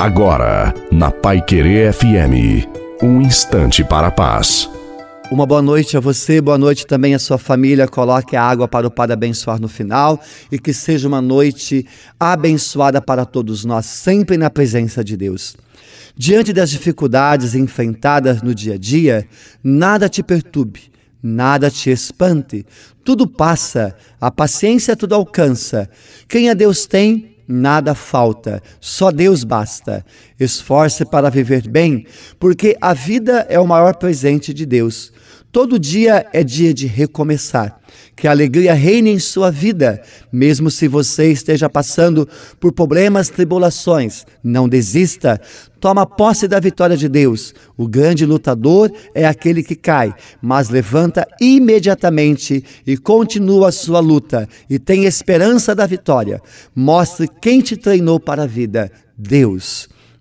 Agora, na Pai Querer FM, um instante para a paz. Uma boa noite a você, boa noite também à sua família. Coloque a água para o Padre abençoar no final e que seja uma noite abençoada para todos nós, sempre na presença de Deus. Diante das dificuldades enfrentadas no dia a dia, nada te perturbe, nada te espante. Tudo passa, a paciência tudo alcança. Quem a Deus tem, nada falta, só Deus basta. Esforce para viver bem, porque a vida é o maior presente de Deus. Todo dia é dia de recomeçar. Que a alegria reine em sua vida, mesmo se você esteja passando por problemas, tribulações. Não desista. Toma posse da vitória de Deus. O grande lutador é aquele que cai, mas levanta imediatamente e continua a sua luta e tem esperança da vitória. Mostre quem te treinou para a vida: Deus.